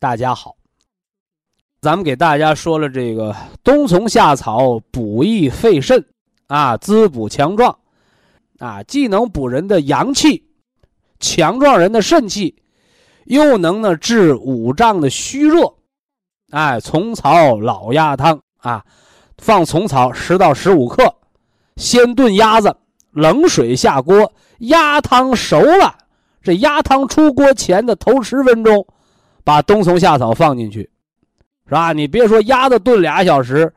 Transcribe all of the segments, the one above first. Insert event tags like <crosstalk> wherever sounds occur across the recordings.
大家好，咱们给大家说了这个冬虫夏草补益肺肾，啊，滋补强壮，啊，既能补人的阳气，强壮人的肾气，又能呢治五脏的虚弱，哎，虫草老鸭汤啊，放虫草十到十五克，先炖鸭子，冷水下锅，鸭汤熟了，这鸭汤出锅前的头十分钟。把冬虫夏草放进去，是吧？你别说鸭子炖俩小时，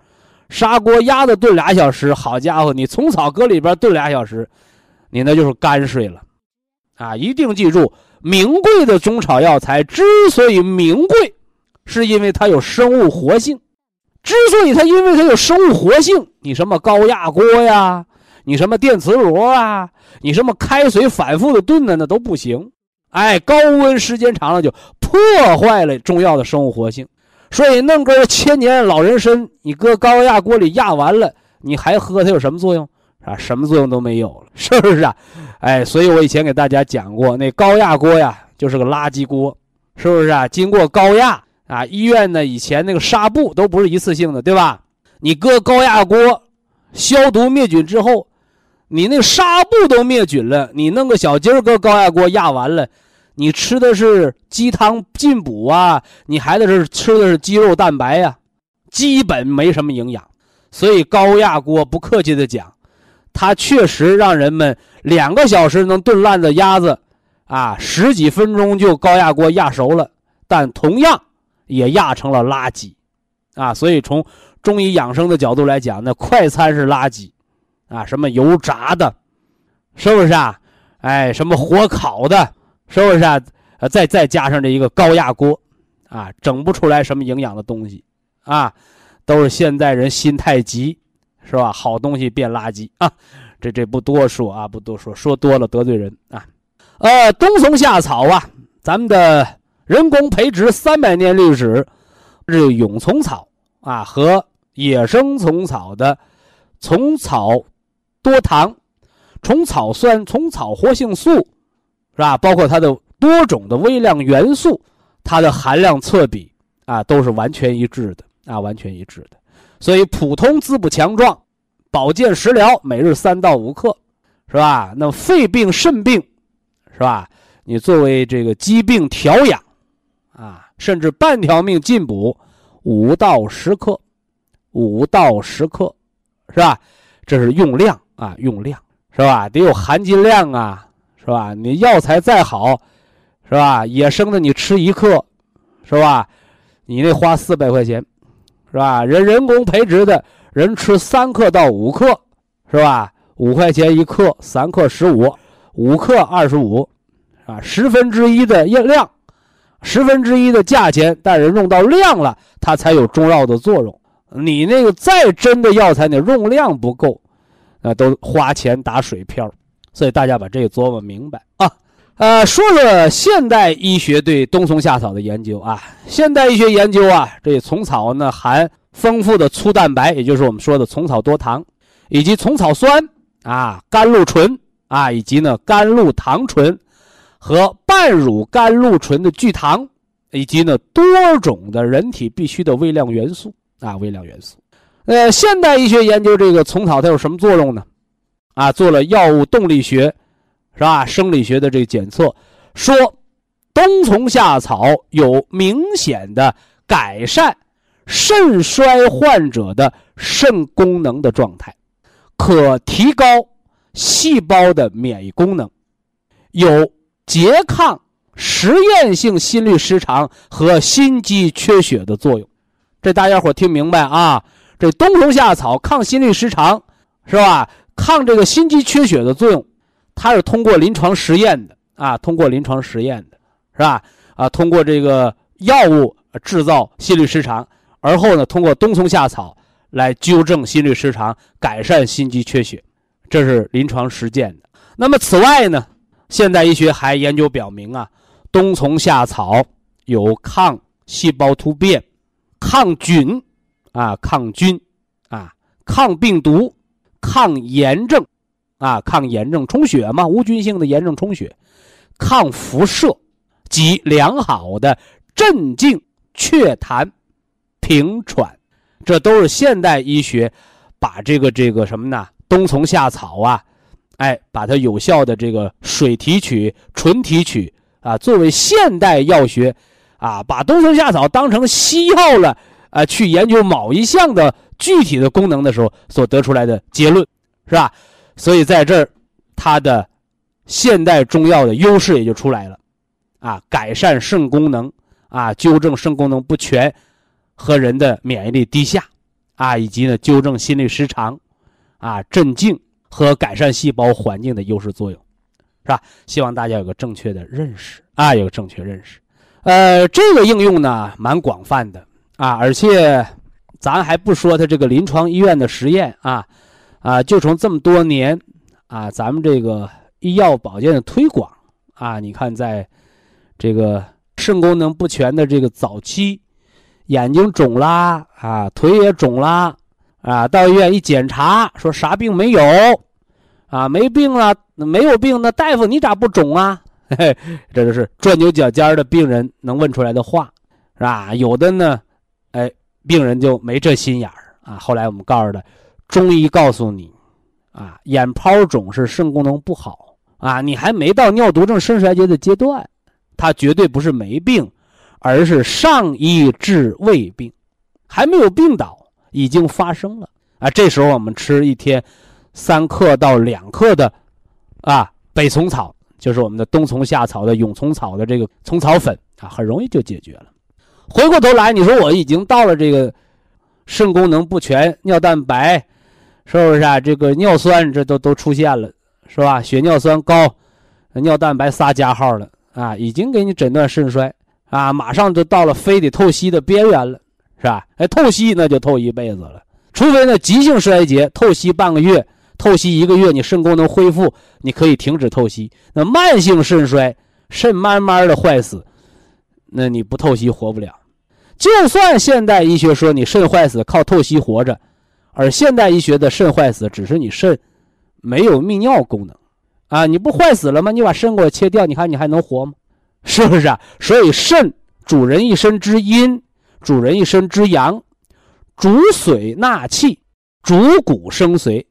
砂锅鸭子炖俩小时，好家伙，你虫草搁里边炖俩小时，你那就是泔水了，啊！一定记住，名贵的中草药材之所以名贵，是因为它有生物活性。之所以它因为它有生物活性，你什么高压锅呀，你什么电磁炉啊，你什么开水反复的炖的那都不行。哎，高温时间长了就破坏了中药的生物活性，所以弄根千年老人参，你搁高压锅里压完了，你还喝它有什么作用？啊，什么作用都没有了，<laughs> 是不是啊？哎，所以我以前给大家讲过，那高压锅呀，就是个垃圾锅，是不是啊？经过高压啊，医院呢以前那个纱布都不是一次性的，对吧？你搁高压锅消毒灭菌之后，你那纱布都灭菌了，你弄个小鸡儿搁高压锅压完了。你吃的是鸡汤进补啊，你还得是吃的是鸡肉蛋白呀，基本没什么营养。所以高压锅不客气的讲，它确实让人们两个小时能炖烂的鸭子，啊，十几分钟就高压锅压熟了，但同样也压成了垃圾，啊，所以从中医养生的角度来讲，那快餐是垃圾，啊，什么油炸的，是不是啊？哎，什么火烤的。是不是啊？呃，再再加上这一个高压锅，啊，整不出来什么营养的东西，啊，都是现在人心太急，是吧？好东西变垃圾啊！这这不多说啊，不多说，说多了得罪人啊。呃，冬虫夏草啊，咱们的人工培植三百年历史，是蛹虫草啊和野生虫草的虫草多糖、虫草酸、虫草活性素。是吧？包括它的多种的微量元素，它的含量测比啊，都是完全一致的啊，完全一致的。所以普通滋补强壮，保健食疗每日三到五克，是吧？那肺病、肾病，是吧？你作为这个疾病调养，啊，甚至半条命进补五到十克，五到十克，是吧？这是用量啊，用量是吧？得有含金量啊。是吧？你药材再好，是吧？野生的你吃一克，是吧？你那花四百块钱，是吧？人人工培植的人吃三克到五克，是吧？五块钱一克，三克十五，五克二十五，啊，十分之一的量，十分之一的价钱，但是用到量了，它才有中药的作用。你那个再真的药材，你用量不够，那都花钱打水漂。所以大家把这个琢磨明白啊，呃，说说现代医学对冬虫夏草的研究啊。现代医学研究啊，这虫草呢含丰富的粗蛋白，也就是我们说的虫草多糖，以及虫草酸啊、甘露醇啊，以及呢甘露糖醇和半乳甘露醇的聚糖，以及呢多种的人体必需的微量元素啊，微量元素。呃，现代医学研究这个虫草它有什么作用呢？啊，做了药物动力学，是吧？生理学的这个检测，说冬虫夏草有明显的改善肾衰患者的肾功能的状态，可提高细胞的免疫功能，有拮抗实验性心律失常和心肌缺血的作用。这大家伙听明白啊？这冬虫夏草抗心律失常，是吧？抗这个心肌缺血的作用，它是通过临床实验的啊，通过临床实验的，是吧？啊，通过这个药物制造心律失常，而后呢，通过冬虫夏草来纠正心律失常，改善心肌缺血，这是临床实践的。那么此外呢，现代医学还研究表明啊，冬虫夏草有抗细胞突变、抗菌啊、抗菌啊、抗病毒。抗炎症，啊，抗炎症充血嘛，无菌性的炎症充血，抗辐射及良好的镇静祛痰、平喘，这都是现代医学把这个这个什么呢？冬虫夏草啊，哎，把它有效的这个水提取、纯提取啊，作为现代药学啊，把冬虫夏草当成西药了啊，去研究某一项的。具体的功能的时候所得出来的结论，是吧？所以在这儿，它的现代中药的优势也就出来了，啊，改善肾功能，啊，纠正肾功能不全和人的免疫力低下，啊，以及呢纠正心律失常，啊，镇静和改善细胞环境的优势作用，是吧？希望大家有个正确的认识，啊，有个正确认识。呃，这个应用呢蛮广泛的，啊，而且。咱还不说他这个临床医院的实验啊，啊，就从这么多年啊，咱们这个医药保健的推广啊，你看，在这个肾功能不全的这个早期，眼睛肿啦啊，腿也肿啦啊，到医院一检查，说啥病没有啊，没病了，没有病，那大夫你咋不肿啊？嘿嘿，这就是钻牛角尖的病人能问出来的话，是吧？有的呢，病人就没这心眼儿啊！后来我们告诉他，中医告诉你，啊，眼泡肿是肾功能不好啊，你还没到尿毒症肾衰竭的阶段，他绝对不是没病，而是上医治未病，还没有病倒，已经发生了啊！这时候我们吃一天三克到两克的啊北虫草，就是我们的冬虫夏草的蛹虫草的这个虫草粉啊，很容易就解决了。回过头来，你说我已经到了这个肾功能不全、尿蛋白是不是啊？这个尿酸这都都出现了，是吧？血尿酸高，尿蛋白仨加号了啊，已经给你诊断肾衰啊，马上就到了非得透析的边缘了，是吧？哎，透析那就透一辈子了，除非呢急性衰竭，透析半个月、透析一个月，你肾功能恢复，你可以停止透析。那慢性肾衰，肾慢慢的坏死。那你不透析活不了，就算现代医学说你肾坏死靠透析活着，而现代医学的肾坏死只是你肾没有泌尿功能，啊，你不坏死了吗？你把肾给我切掉，你看你还能活吗？是不是啊？所以肾主人一身之阴，主人一身之阳，主水纳气，主骨生髓，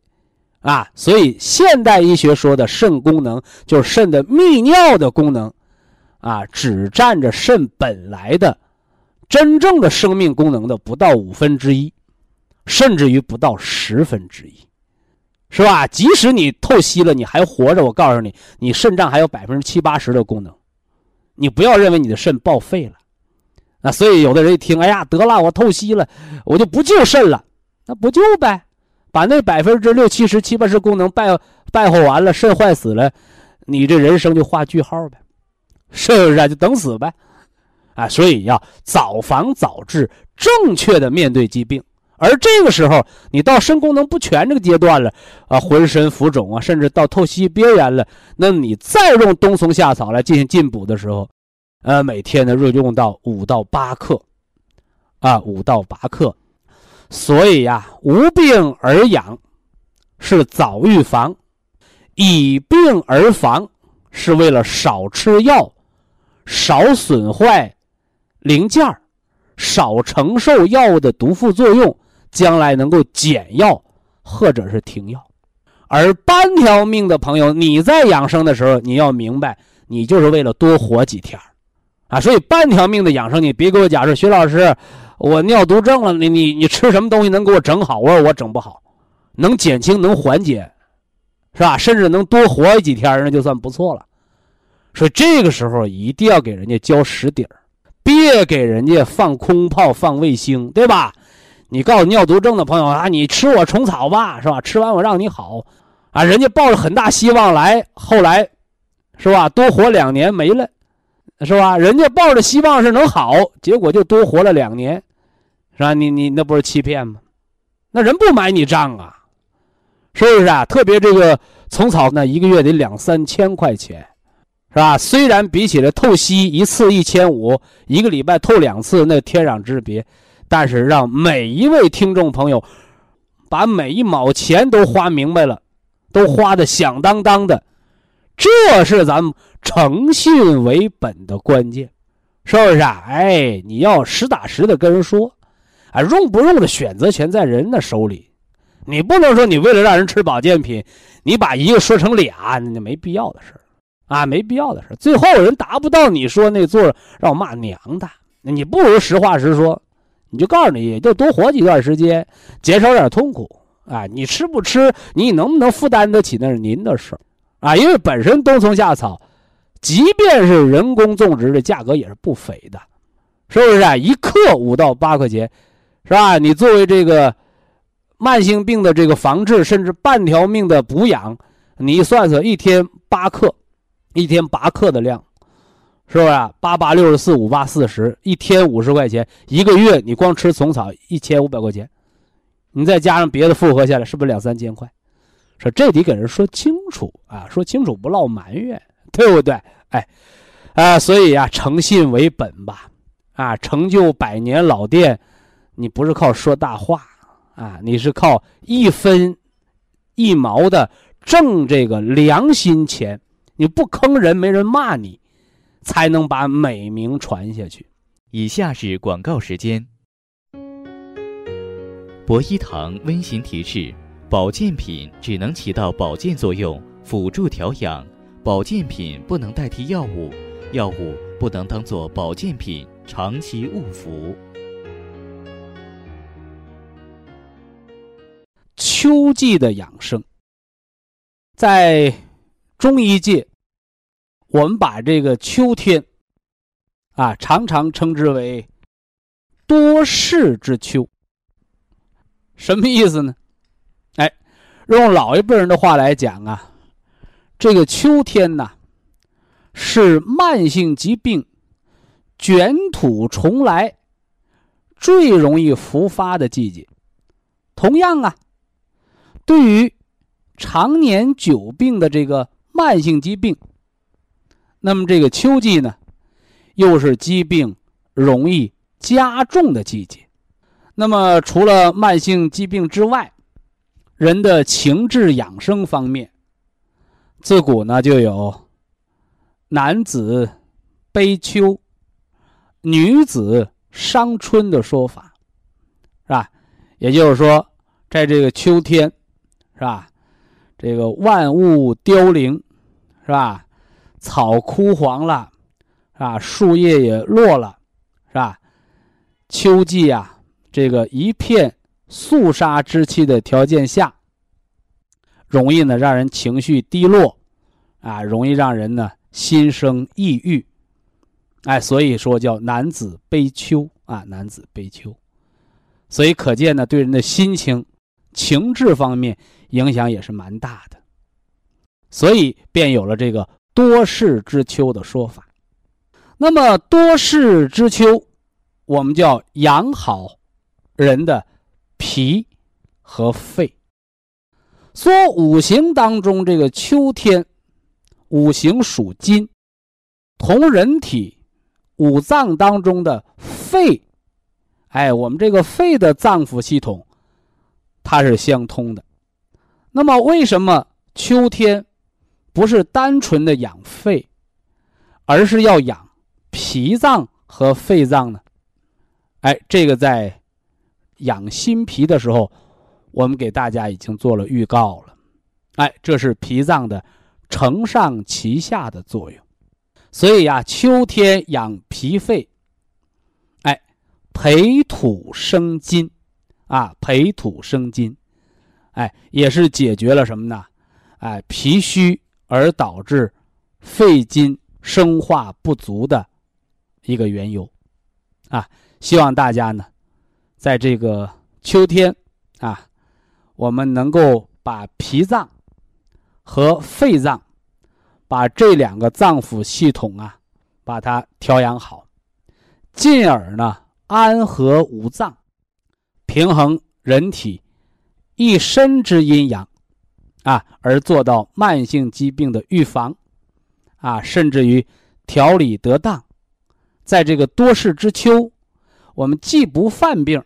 啊，所以现代医学说的肾功能就是肾的泌尿的功能。啊，只占着肾本来的真正的生命功能的不到五分之一，甚至于不到十分之一，是吧？即使你透析了，你还活着，我告诉你，你肾脏还有百分之七八十的功能，你不要认为你的肾报废了。啊，所以有的人一听，哎呀，得了，我透析了，我就不救肾了，那不救呗，把那百分之六七十、七八十功能败败坏完了，肾坏死了，你这人生就画句号呗。是不是啊？就等死呗，啊！所以要早防早治，正确的面对疾病。而这个时候，你到肾功能不全这个阶段了，啊，浑身浮肿啊，甚至到透析边缘了，那你再用冬虫夏草来进行进补的时候，呃，每天呢，用用到五到八克，啊，五到八克。所以呀，无病而养是早预防，以病而防是为了少吃药。少损坏零件少承受药物的毒副作用，将来能够减药或者是停药。而半条命的朋友，你在养生的时候，你要明白，你就是为了多活几天啊，所以半条命的养生，你别给我讲说徐老师，我尿毒症了，你你你吃什么东西能给我整好？我说我整不好，能减轻能缓解，是吧？甚至能多活几天，那就算不错了。所以这个时候一定要给人家交实底儿，别给人家放空炮、放卫星，对吧？你告诉尿毒症的朋友啊，你吃我虫草吧，是吧？吃完我让你好，啊，人家抱着很大希望来，后来，是吧？多活两年没了。是吧？人家抱着希望是能好，结果就多活了两年，是吧？你你那不是欺骗吗？那人不买你账啊，是不是啊？特别这个虫草，那一个月得两三千块钱，是吧？虽然比起来透析一次一千五，一个礼拜透两次，那天壤之别，但是让每一位听众朋友把每一毛钱都花明白了，都花的响当当的。这是咱们诚信为本的关键，是不是啊？哎，你要实打实的跟人说，啊，用不用的选择权在人的手里，你不能说你为了让人吃保健品，你把一个说成俩，那没必要的事啊，没必要的事最后人达不到你说那座让我骂娘的，你不如实话实说，你就告诉你，就多活几段时间，减少点痛苦啊。你吃不吃，你能不能负担得起，那是您的事儿。啊，因为本身冬虫夏草，即便是人工种植的价格也是不菲的，是不是啊？一克五到八块钱，是吧？你作为这个慢性病的这个防治，甚至半条命的补养，你算算一天八克，一天八克的量，是不是？八八六十四，五八四十，一天五十块钱，一个月你光吃虫草一千五百块钱，你再加上别的复合下来，是不是两三千块？说这得给人说清楚啊，说清楚不落埋怨，对不对？哎，啊，所以啊，诚信为本吧，啊，成就百年老店，你不是靠说大话啊，你是靠一分一毛的挣这个良心钱，你不坑人，没人骂你，才能把美名传下去。以下是广告时间。博一堂温馨提示。保健品只能起到保健作用，辅助调养。保健品不能代替药物，药物不能当做保健品长期误服。秋季的养生，在中医界，我们把这个秋天，啊，常常称之为多事之秋。什么意思呢？哎用老一辈人的话来讲啊，这个秋天呐，是慢性疾病卷土重来、最容易复发的季节。同样啊，对于常年久病的这个慢性疾病，那么这个秋季呢，又是疾病容易加重的季节。那么除了慢性疾病之外，人的情志养生方面，自古呢就有男子悲秋、女子伤春的说法，是吧？也就是说，在这个秋天，是吧？这个万物凋零，是吧？草枯黄了，啊？树叶也落了，是吧？秋季啊，这个一片。肃杀之气的条件下，容易呢让人情绪低落，啊，容易让人呢心生抑郁，哎，所以说叫男子悲秋啊，男子悲秋，所以可见呢，对人的心情、情志方面影响也是蛮大的，所以便有了这个多事之秋的说法。那么多事之秋，我们叫养好人的。脾和肺，说五行当中这个秋天，五行属金，同人体五脏当中的肺，哎，我们这个肺的脏腑系统，它是相通的。那么为什么秋天不是单纯的养肺，而是要养脾脏和肺脏呢？哎，这个在。养心脾的时候，我们给大家已经做了预告了，哎，这是脾脏的承上启下的作用。所以呀，秋天养脾肺，哎，培土生金，啊，培土生金，哎，也是解决了什么呢？哎，脾虚而导致肺金生化不足的一个缘由，啊，希望大家呢，在这个秋天啊，我们能够把脾脏和肺脏。把这两个脏腑系统啊，把它调养好，进而呢安和五脏，平衡人体一身之阴阳，啊，而做到慢性疾病的预防，啊，甚至于调理得当，在这个多事之秋，我们既不犯病，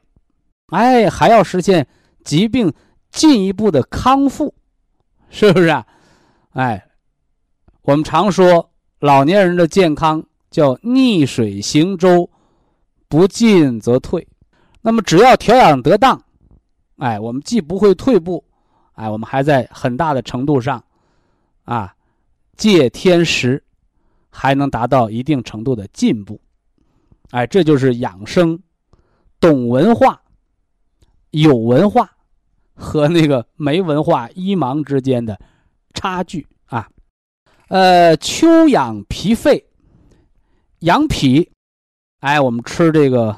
哎，还要实现疾病进一步的康复，是不是啊？哎。我们常说，老年人的健康叫逆水行舟，不进则退。那么，只要调养得当，哎，我们既不会退步，哎，我们还在很大的程度上，啊，借天时，还能达到一定程度的进步。哎，这就是养生，懂文化、有文化和那个没文化、一盲之间的差距啊。呃，秋养脾肺，养脾，哎，我们吃这个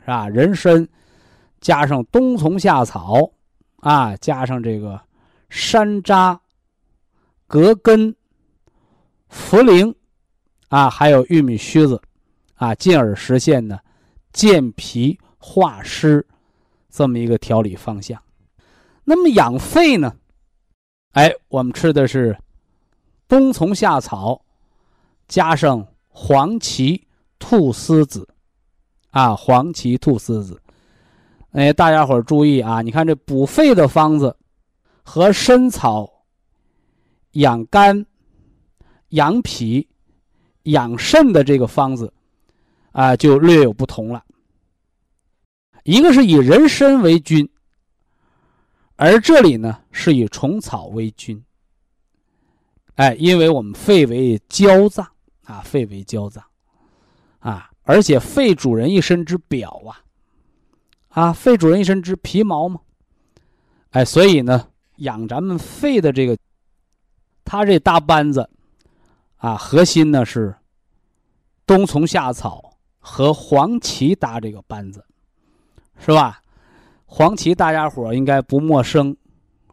是吧？人参加上冬虫夏草，啊，加上这个山楂、葛根、茯苓，啊，还有玉米须子，啊，进而实现呢健脾化湿这么一个调理方向。那么养肺呢？哎，我们吃的是。冬虫夏草，加上黄芪、菟丝子，啊，黄芪、菟丝子，哎，大家伙注意啊！你看这补肺的方子，和参草养肝、养脾、养肾的这个方子，啊，就略有不同了。一个是以人参为君，而这里呢是以虫草为君。哎，因为我们肺为焦脏啊，肺为焦脏，啊，而且肺主人一身之表啊，啊，肺主人一身之皮毛嘛，哎，所以呢，养咱们肺的这个，它这搭班子，啊，核心呢是冬虫夏草和黄芪搭这个班子，是吧？黄芪大家伙应该不陌生，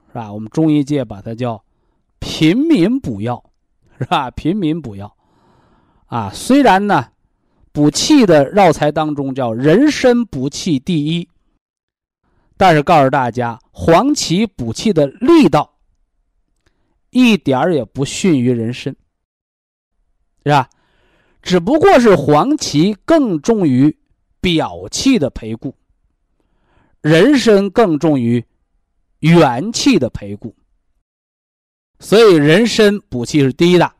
是吧？我们中医界把它叫。平民补药，是吧？平民补药，啊，虽然呢，补气的药材当中叫人参补气第一，但是告诉大家，黄芪补气的力道一点儿也不逊于人参，是吧？只不过是黄芪更重于表气的培固，人参更重于元气的培固。所以人参补气是第一的，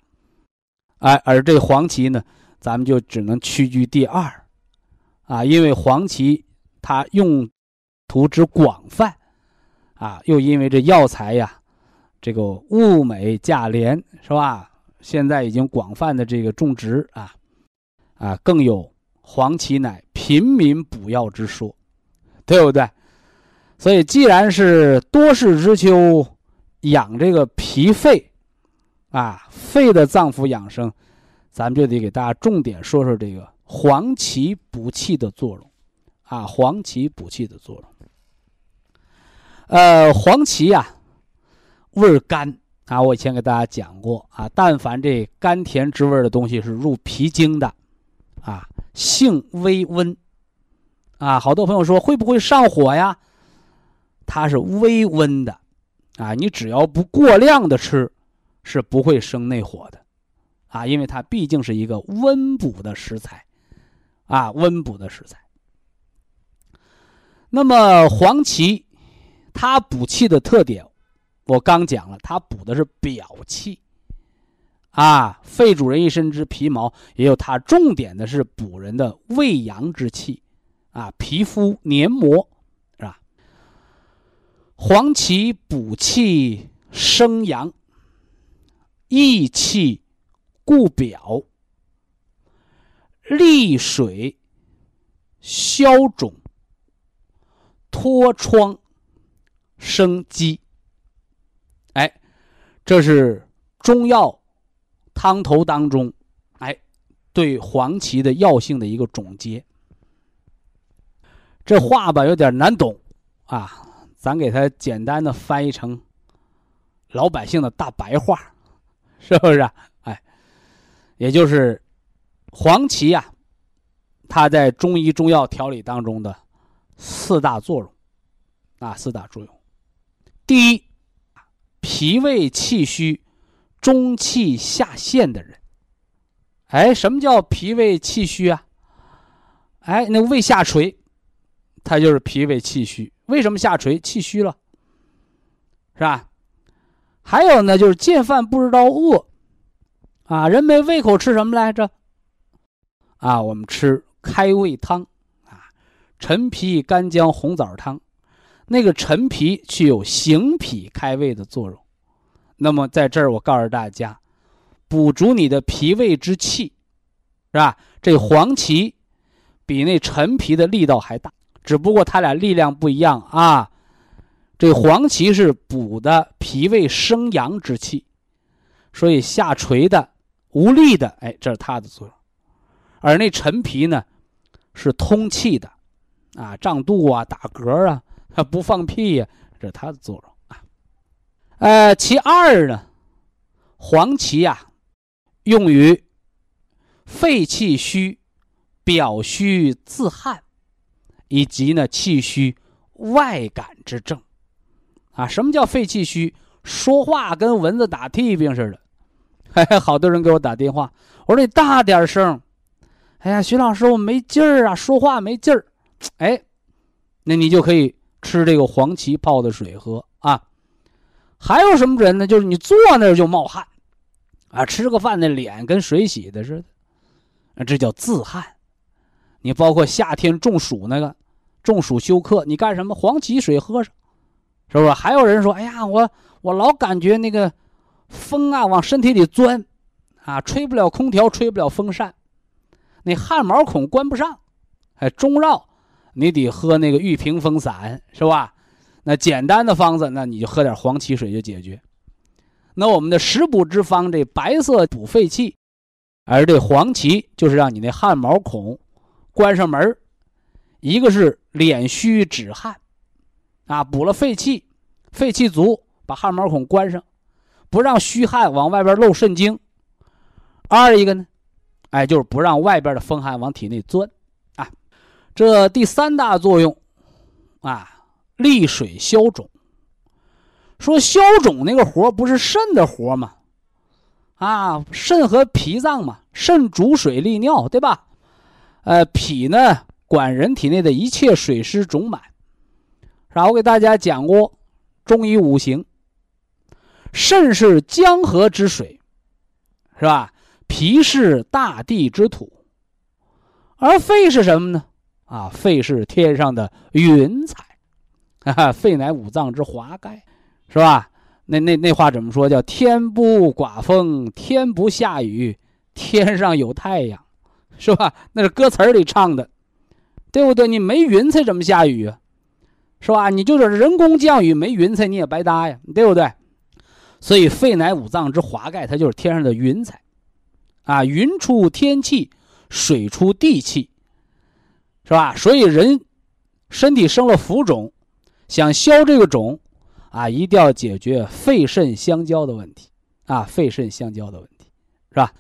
哎，而这黄芪呢，咱们就只能屈居第二，啊，因为黄芪它用途之广泛，啊，又因为这药材呀，这个物美价廉，是吧？现在已经广泛的这个种植啊，啊，更有黄芪乃平民补药之说，对不对？所以既然是多事之秋。养这个脾肺，啊，肺的脏腑养生，咱们就得给大家重点说说这个黄芪补气的作用，啊，黄芪补气的作用。呃，黄芪呀，味甘啊，我以前给大家讲过啊，但凡这甘甜之味的东西是入脾经的，啊，性微温，啊，好多朋友说会不会上火呀？它是微温的。啊，你只要不过量的吃，是不会生内火的，啊，因为它毕竟是一个温补的食材，啊，温补的食材。那么黄芪，它补气的特点，我刚讲了，它补的是表气，啊，肺主人一身之皮毛，也有它重点的是补人的胃阳之气，啊，皮肤黏膜是吧。黄芪补气生阳，益气固表，利水、消肿、脱疮、生肌。哎，这是中药汤头当中，哎，对黄芪的药性的一个总结。这话吧有点难懂啊，咱给它简单的翻译成老百姓的大白话，是不是？哎，也就是黄芪呀，它在中医中药调理当中的四大作用啊，四大作用。第一，脾胃气虚、中气下陷的人，哎，什么叫脾胃气虚啊？哎，那胃下垂。他就是脾胃气虚，为什么下垂？气虚了，是吧？还有呢，就是见饭不知道饿，啊，人没胃口吃什么来着？啊，我们吃开胃汤，啊，陈皮干姜红枣汤，那个陈皮具有行脾开胃的作用。那么在这儿，我告诉大家，补足你的脾胃之气，是吧？这黄芪比那陈皮的力道还大。只不过它俩力量不一样啊，这黄芪是补的脾胃生阳之气，所以下垂的、无力的，哎，这是它的作用；而那陈皮呢，是通气的，啊，胀肚啊、打嗝啊、<laughs> 不放屁呀，这是它的作用啊。呃，其二呢，黄芪呀，用于肺气虚、表虚自汗。以及呢，气虚外感之症，啊，什么叫肺气虚？说话跟蚊子打屁病似的。嘿，<laughs> 好多人给我打电话，我说你大点声。哎呀，徐老师，我没劲儿啊，说话没劲儿。哎，那你就可以吃这个黄芪泡的水喝啊。还有什么人呢？就是你坐那儿就冒汗，啊，吃个饭那脸跟水洗的似的，这叫自汗。你包括夏天中暑那个，中暑休克，你干什么？黄芪水喝上，是不是？还有人说，哎呀，我我老感觉那个风啊往身体里钻，啊，吹不了空调，吹不了风扇，那汗毛孔关不上，哎，中绕，你得喝那个玉屏风散，是吧？那简单的方子，那你就喝点黄芪水就解决。那我们的食补之方，这白色补肺气，而这黄芪就是让你那汗毛孔。关上门一个是敛虚止汗，啊，补了肺气，肺气足，把汗毛孔关上，不让虚汗往外边漏肾经。二一个呢，哎，就是不让外边的风寒往体内钻，啊，这第三大作用，啊，利水消肿。说消肿那个活不是肾的活吗？啊，肾和脾脏嘛，肾主水利尿，对吧？呃，脾呢管人体内的一切水湿肿满，是吧？我给大家讲过中医五行，肾是江河之水，是吧？脾是大地之土，而肺是什么呢？啊，肺是天上的云彩，哈哈，肺乃五脏之华盖，是吧？那那那话怎么说？叫天不刮风，天不下雨，天上有太阳。是吧？那是歌词里唱的，对不对？你没云彩怎么下雨啊？是吧？你就是人工降雨，没云彩你也白搭呀，对不对？所以肺乃五脏之华盖，它就是天上的云彩，啊，云出天气，水出地气，是吧？所以人身体生了浮肿，想消这个肿，啊，一定要解决肺肾相交的问题，啊，肺肾相交的问题，是吧？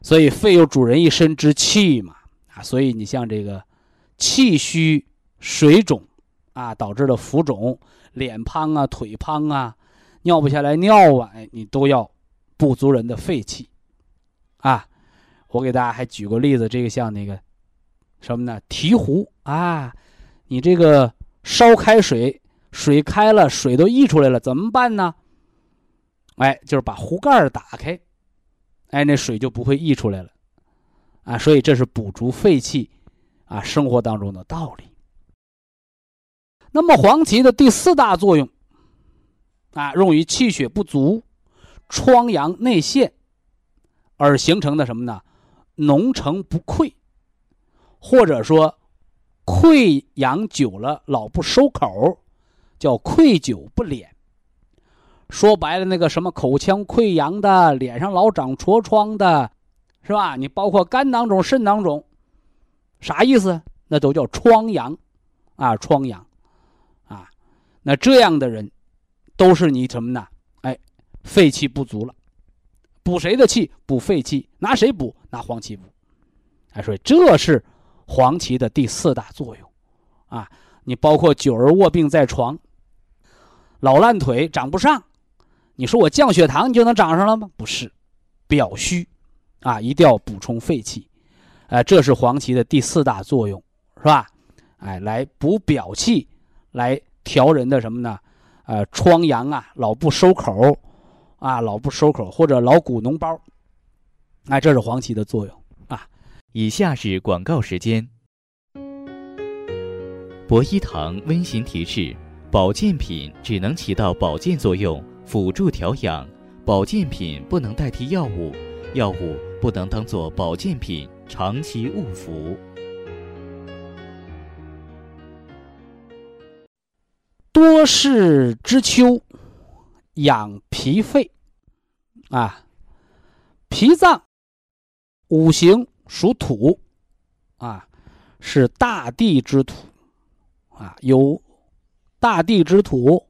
所以肺有主人一身之气嘛，啊，所以你像这个气虚水肿，啊，导致的浮肿、脸胖啊、腿胖啊、尿不下来尿啊，你都要补足人的肺气，啊，我给大家还举过例子，这个像那个什么呢？提壶啊，你这个烧开水，水开了，水都溢出来了，怎么办呢？哎，就是把壶盖打开。哎，那水就不会溢出来了，啊，所以这是补足肺气，啊，生活当中的道理。那么黄芪的第四大作用，啊，用于气血不足、疮疡内陷而形成的什么呢？脓成不溃，或者说溃疡久了老不收口，叫溃久不敛。说白了，那个什么口腔溃疡的，脸上老长痤疮的，是吧？你包括肝囊肿、肾囊肿，啥意思？那都叫疮疡，啊，疮疡，啊，那这样的人，都是你什么呢？哎，肺气不足了，补谁的气？补肺气，拿谁补？拿黄芪补。哎，所以这是黄芪的第四大作用，啊，你包括久而卧病在床，老烂腿长不上。你说我降血糖，你就能长上了吗？不是，表虚，啊，一定要补充肺气，哎，这是黄芪的第四大作用，是吧？哎，来补表气，来调人的什么呢？呃，疮疡啊，老不收口，啊，老不收口，或者老鼓脓包，哎，这是黄芪的作用啊。以下是广告时间。博一堂温馨提示：保健品只能起到保健作用。辅助调养，保健品不能代替药物，药物不能当做保健品长期误服。多事之秋，养脾肺，啊，脾脏五行属土，啊，是大地之土，啊，有大地之土。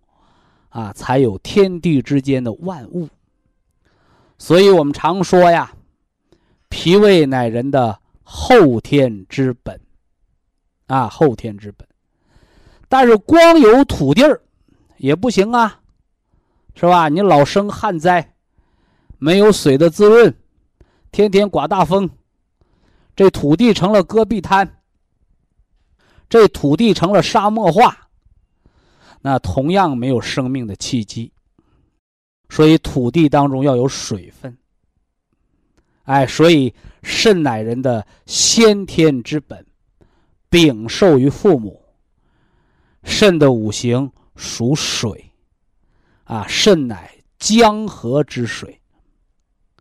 啊，才有天地之间的万物。所以我们常说呀，脾胃乃人的后天之本，啊，后天之本。但是光有土地儿也不行啊，是吧？你老生旱灾，没有水的滋润，天天刮大风，这土地成了戈壁滩，这土地成了沙漠化。那同样没有生命的契机，所以土地当中要有水分。哎，所以肾乃人的先天之本，禀受于父母。肾的五行属水，啊，肾乃江河之水。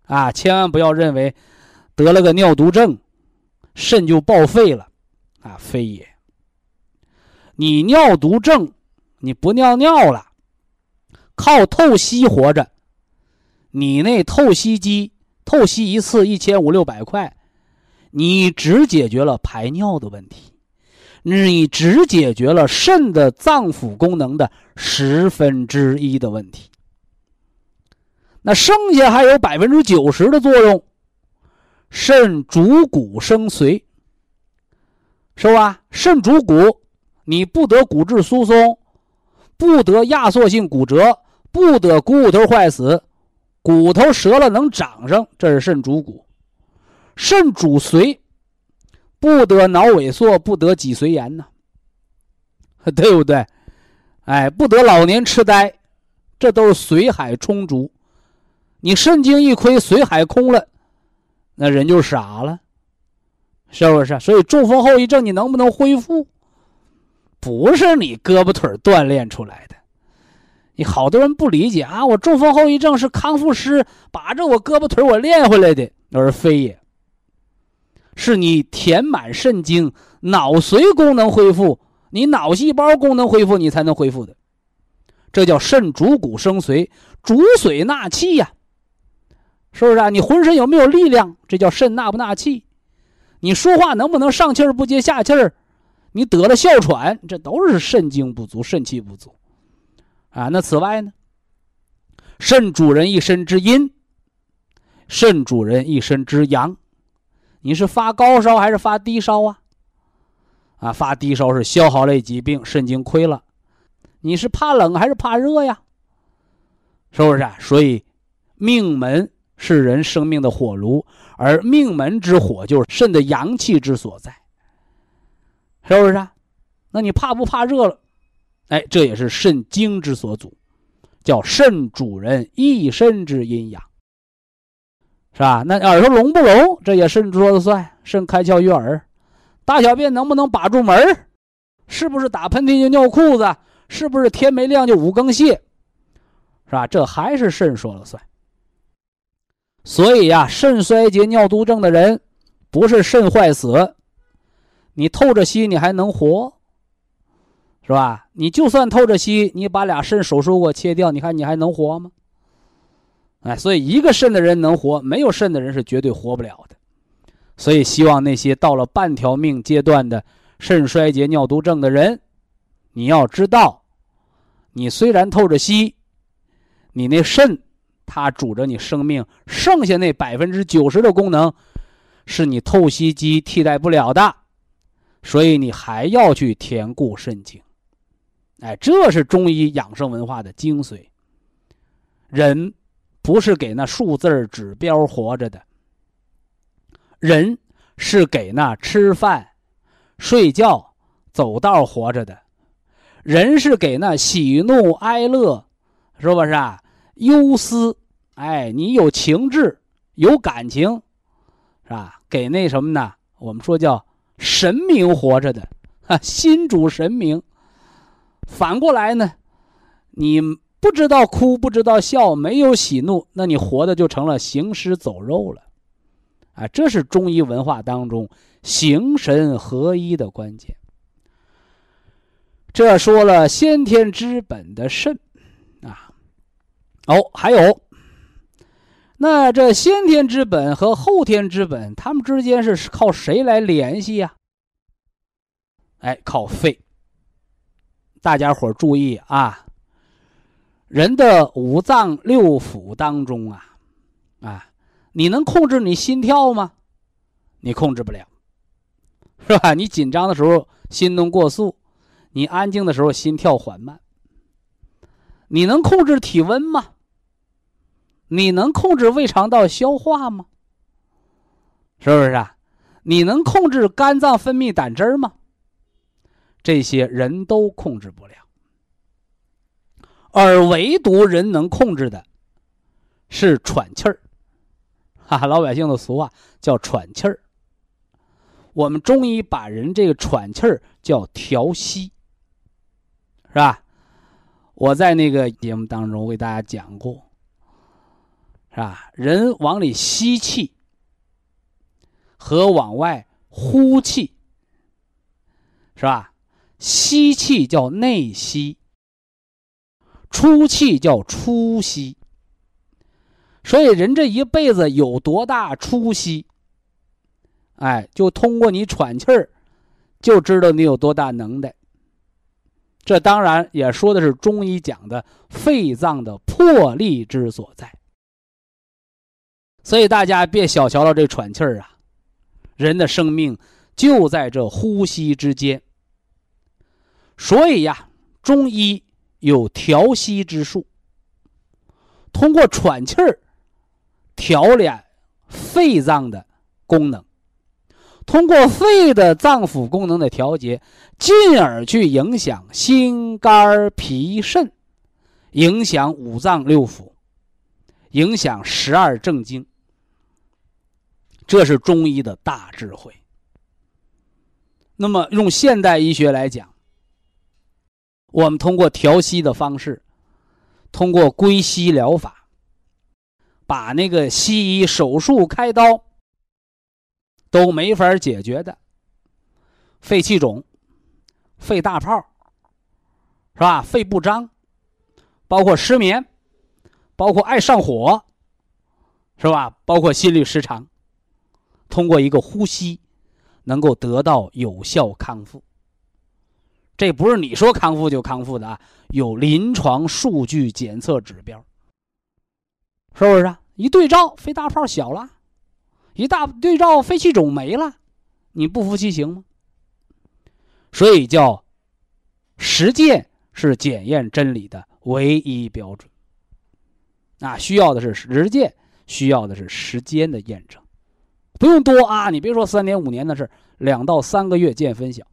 啊，千万不要认为得了个尿毒症，肾就报废了，啊，非也。你尿毒症。你不尿尿了，靠透析活着。你那透析机透析一次一千五六百块，你只解决了排尿的问题，你只解决了肾的脏腑功能的十分之一的问题。那剩下还有百分之九十的作用。肾主骨生髓，是吧？肾主骨，你不得骨质疏松。不得压缩性骨折，不得股骨头坏死，骨头折了能长上，这是肾主骨。肾主髓，不得脑萎缩，不得脊髓炎呢，<laughs> 对不对？哎，不得老年痴呆，这都是髓海充足。你肾精一亏，髓海空了，那人就傻了，是不是？所以中风后遗症，你能不能恢复？不是你胳膊腿锻炼出来的，你好多人不理解啊！我中风后遗症是康复师把着我胳膊腿我练回来的，而非也。是你填满肾精，脑髓功能恢复，你脑细胞功能恢复，你才能恢复的。这叫肾主骨生髓，主髓纳气呀，是不是啊？你浑身有没有力量？这叫肾纳不纳气？你说话能不能上气儿不接下气儿？你得了哮喘，这都是肾精不足、肾气不足，啊。那此外呢？肾主人一身之阴，肾主人一身之阳。你是发高烧还是发低烧啊？啊，发低烧是消耗类疾病，肾精亏了。你是怕冷还是怕热呀？是不是啊？所以，命门是人生命的火炉，而命门之火就是肾的阳气之所在。是不是啊？那你怕不怕热了？哎，这也是肾精之所主，叫肾主人一身之阴阳，是吧？那耳朵聋不聋？这也肾说了算。肾开窍于耳，大小便能不能把住门是不是打喷嚏就尿裤子？是不是天没亮就五更泻？是吧？这还是肾说了算。所以呀，肾衰竭、尿毒症的人，不是肾坏死。你透着吸，你还能活，是吧？你就算透着吸，你把俩肾手术给我切掉，你看你还能活吗？哎，所以一个肾的人能活，没有肾的人是绝对活不了的。所以希望那些到了半条命阶段的肾衰竭、尿毒症的人，你要知道，你虽然透着吸，你那肾。它主着你生命，剩下那百分之九十的功能，是你透析机替代不了的，所以你还要去填固肾精。哎，这是中医养生文化的精髓。人不是给那数字指标活着的，人是给那吃饭、睡觉、走道活着的，人是给那喜怒哀乐，是不是啊？忧思。哎，你有情志，有感情，是吧？给那什么呢？我们说叫神明活着的，哈，心主神明。反过来呢，你不知道哭，不知道笑，没有喜怒，那你活的就成了行尸走肉了。啊，这是中医文化当中形神合一的关键。这说了先天之本的肾，啊，哦，还有。那这先天之本和后天之本，他们之间是靠谁来联系呀？哎，靠肺。大家伙注意啊！人的五脏六腑当中啊，啊，你能控制你心跳吗？你控制不了，是吧？你紧张的时候心动过速，你安静的时候心跳缓慢。你能控制体温吗？你能控制胃肠道消化吗？是不是啊？你能控制肝脏分泌胆汁吗？这些人都控制不了，而唯独人能控制的，是喘气儿。哈，老百姓的俗话叫喘气儿。我们中医把人这个喘气儿叫调息，是吧？我在那个节目当中为大家讲过。是吧？人往里吸气和往外呼气，是吧？吸气叫内吸，出气叫出息。所以人这一辈子有多大出息，哎，就通过你喘气儿，就知道你有多大能耐。这当然也说的是中医讲的肺脏的魄力之所在。所以大家别小瞧了这喘气儿啊，人的生命就在这呼吸之间。所以呀，中医有调息之术，通过喘气儿调敛肺脏的功能，通过肺的脏腑功能的调节，进而去影响心肝脾肾，影响五脏六腑，影响十二正经。这是中医的大智慧。那么，用现代医学来讲，我们通过调息的方式，通过归西疗法，把那个西医手术开刀都没法解决的肺气肿、肺大泡，是吧？肺不张，包括失眠，包括爱上火，是吧？包括心律失常。通过一个呼吸，能够得到有效康复。这不是你说康复就康复的啊，有临床数据检测指标，是不是啊？一对照，肺大泡小了，一大对照，肺气肿没了，你不服气行吗？所以叫实践是检验真理的唯一标准。啊，需要的是实践，需要的是时间的验证。不用多啊，你别说三年五年的事两到三个月见分晓。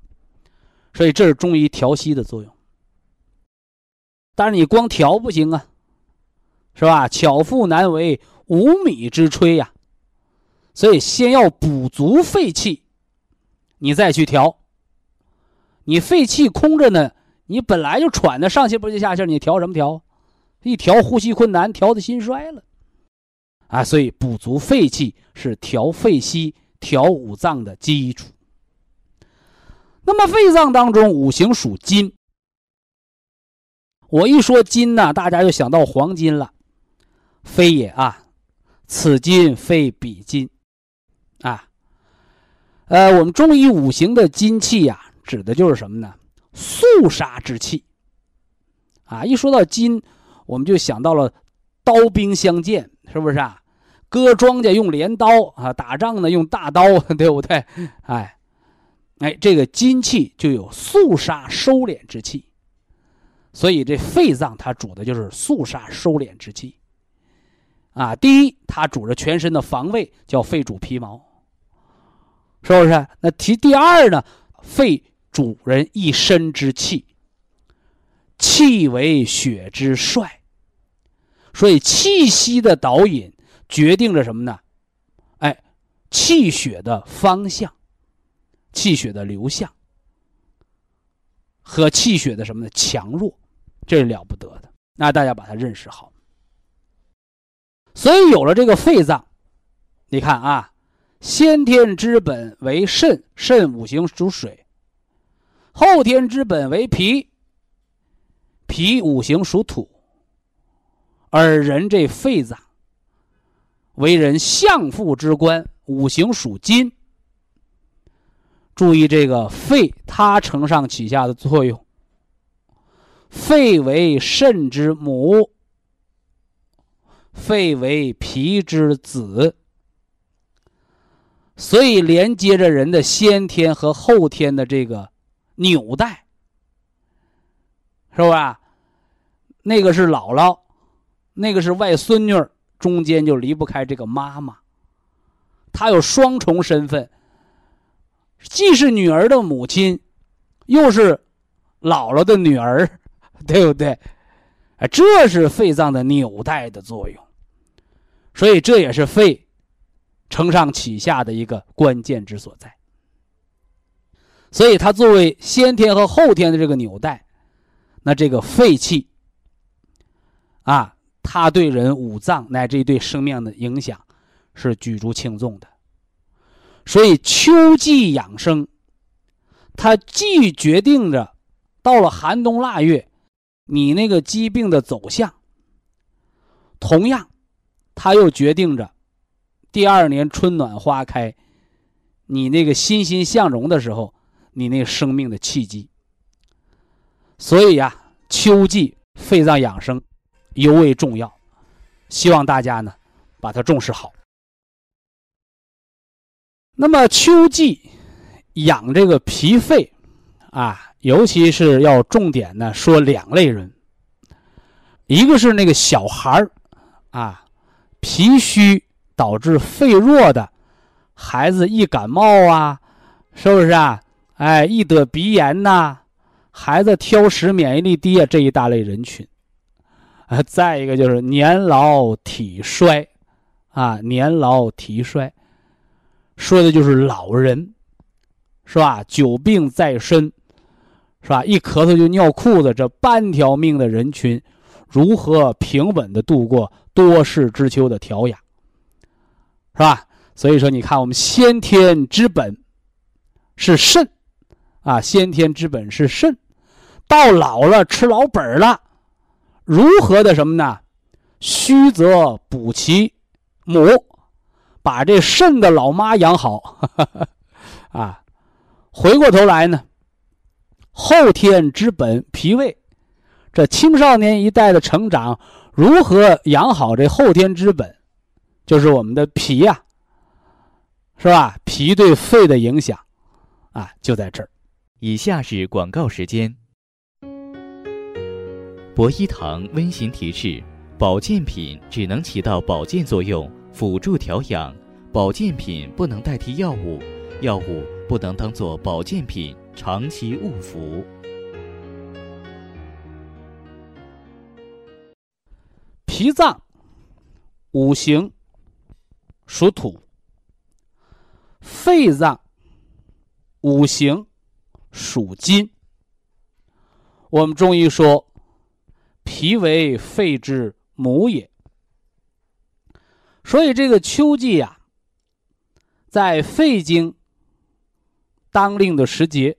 所以这是中医调息的作用。但是你光调不行啊，是吧？巧妇难为无米之炊呀。所以先要补足肺气，你再去调。你肺气空着呢，你本来就喘的上气不接下气，你调什么调？一调呼吸困难，调的心衰了。啊，所以补足肺气是调肺息、调五脏的基础。那么肺脏当中五行属金，我一说金呢，大家就想到黄金了，非也啊，此金非彼金，啊，呃，我们中医五行的金气呀，指的就是什么呢？肃杀之气。啊，一说到金，我们就想到了刀兵相见，是不是啊？割庄稼用镰刀啊，打仗呢用大刀，<laughs> 对不对？哎。哎，这个金气就有肃杀收敛之气，所以这肺脏它主的就是肃杀收敛之气。啊，第一，它主着全身的防卫，叫肺主皮毛，是不是？那提第二呢？肺主人一身之气，气为血之帅，所以气息的导引决定着什么呢？哎，气血的方向。气血的流向和气血的什么呢？强弱，这是了不得的。那大家把它认识好。所以有了这个肺脏，你看啊，先天之本为肾，肾五行属水；后天之本为脾，脾五行属土。而人这肺脏，为人相父之官，五行属金。注意这个肺，它承上启下的作用。肺为肾之母，肺为脾之子，所以连接着人的先天和后天的这个纽带，是吧？那个是姥姥，那个是外孙女，中间就离不开这个妈妈，她有双重身份。既是女儿的母亲，又是姥姥的女儿，对不对？哎，这是肺脏的纽带的作用，所以这也是肺承上启下的一个关键之所在。所以它作为先天和后天的这个纽带，那这个肺气啊，它对人五脏乃至于对生命的影响是举足轻重的。所以秋季养生，它既决定着到了寒冬腊月，你那个疾病的走向。同样，它又决定着第二年春暖花开，你那个欣欣向荣的时候，你那生命的契机。所以呀，秋季肺脏养生尤为重要，希望大家呢把它重视好。那么秋季养这个脾肺啊，尤其是要重点呢说两类人，一个是那个小孩儿啊，脾虚导致肺弱的孩子，一感冒啊，是不是啊？哎，易得鼻炎呐，孩子挑食、免疫力低啊，这一大类人群啊。再一个就是年老体衰啊，年老体衰。说的就是老人，是吧？久病在身，是吧？一咳嗽就尿裤子，这半条命的人群，如何平稳的度过多事之秋的调养，是吧？所以说，你看我们先天之本是肾，啊，先天之本是肾，到老了吃老本了，如何的什么呢？虚则补其母。把这肾的老妈养好，<laughs> 啊，回过头来呢，后天之本脾胃，这青少年一代的成长如何养好这后天之本，就是我们的脾呀，是吧？脾对肺的影响，啊，就在这儿。以下是广告时间。博一堂温馨提示：保健品只能起到保健作用。辅助调养，保健品不能代替药物，药物不能当做保健品长期误服。脾脏五行属土，肺脏五行属金。我们中医说，脾为肺之母也。所以这个秋季呀，在肺经当令的时节，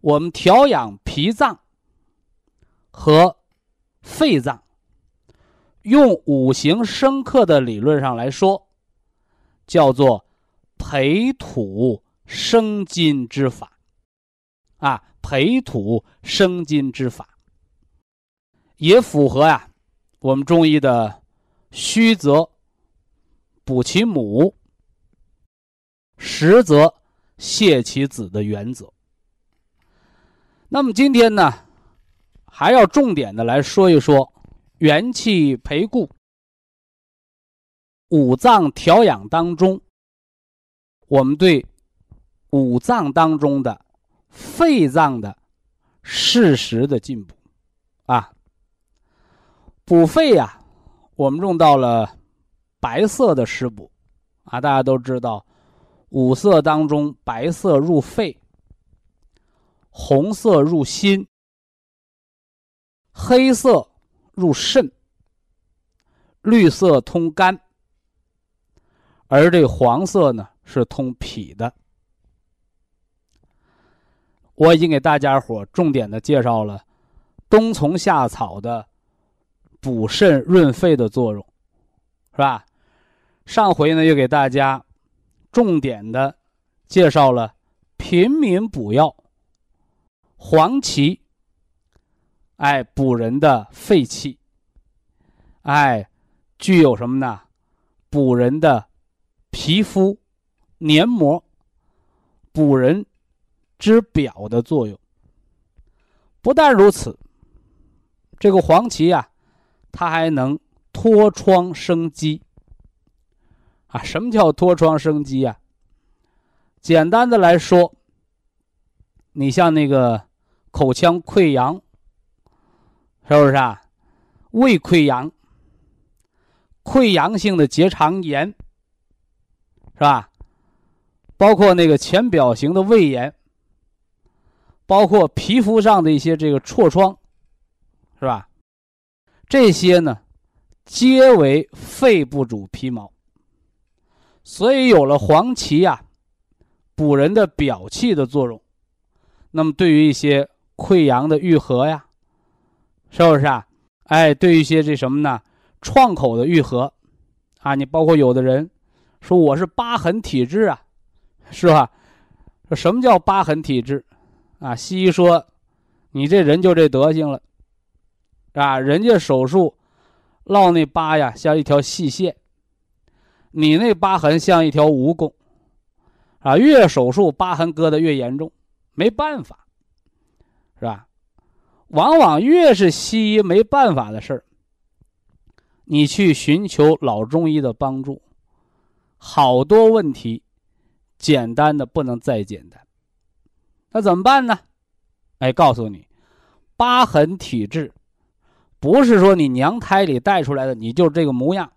我们调养脾脏和肺脏，用五行生克的理论上来说，叫做培土生金之法，啊，培土生金之法，也符合呀我们中医的虚则补其母，实则泻其子的原则。那么今天呢，还要重点的来说一说元气培固、五脏调养当中，我们对五脏当中的肺脏的适时的进补啊，补肺呀，我们用到了白色的湿补啊，大家都知道，五色当中白色入肺。红色入心，黑色入肾，绿色通肝，而这黄色呢是通脾的。我已经给大家伙重点的介绍了冬虫夏草的补肾润肺的作用，是吧？上回呢又给大家重点的介绍了平民补药。黄芪，哎，补人的肺气，哎，具有什么呢？补人的皮肤黏膜，补人之表的作用。不但如此，这个黄芪呀，它还能脱疮生肌。啊，什么叫脱疮生肌呀？简单的来说，你像那个。口腔溃疡，是不是啊？胃溃疡、溃疡性的结肠炎，是吧？包括那个浅表型的胃炎，包括皮肤上的一些这个痤疮，是吧？这些呢，皆为肺部主皮毛。所以有了黄芪呀，补人的表气的作用。那么对于一些溃疡的愈合呀，是不是啊？哎，对于一些这什么呢？创口的愈合，啊，你包括有的人说我是疤痕体质啊，是吧？说什么叫疤痕体质？啊，西医说你这人就这德行了，啊，人家手术烙那疤呀像一条细线，你那疤痕像一条蜈蚣，啊，越手术疤痕割的越严重，没办法。是吧？往往越是西医没办法的事儿，你去寻求老中医的帮助，好多问题简单的不能再简单。那怎么办呢？哎，告诉你，疤痕体质不是说你娘胎里带出来的你就这个模样，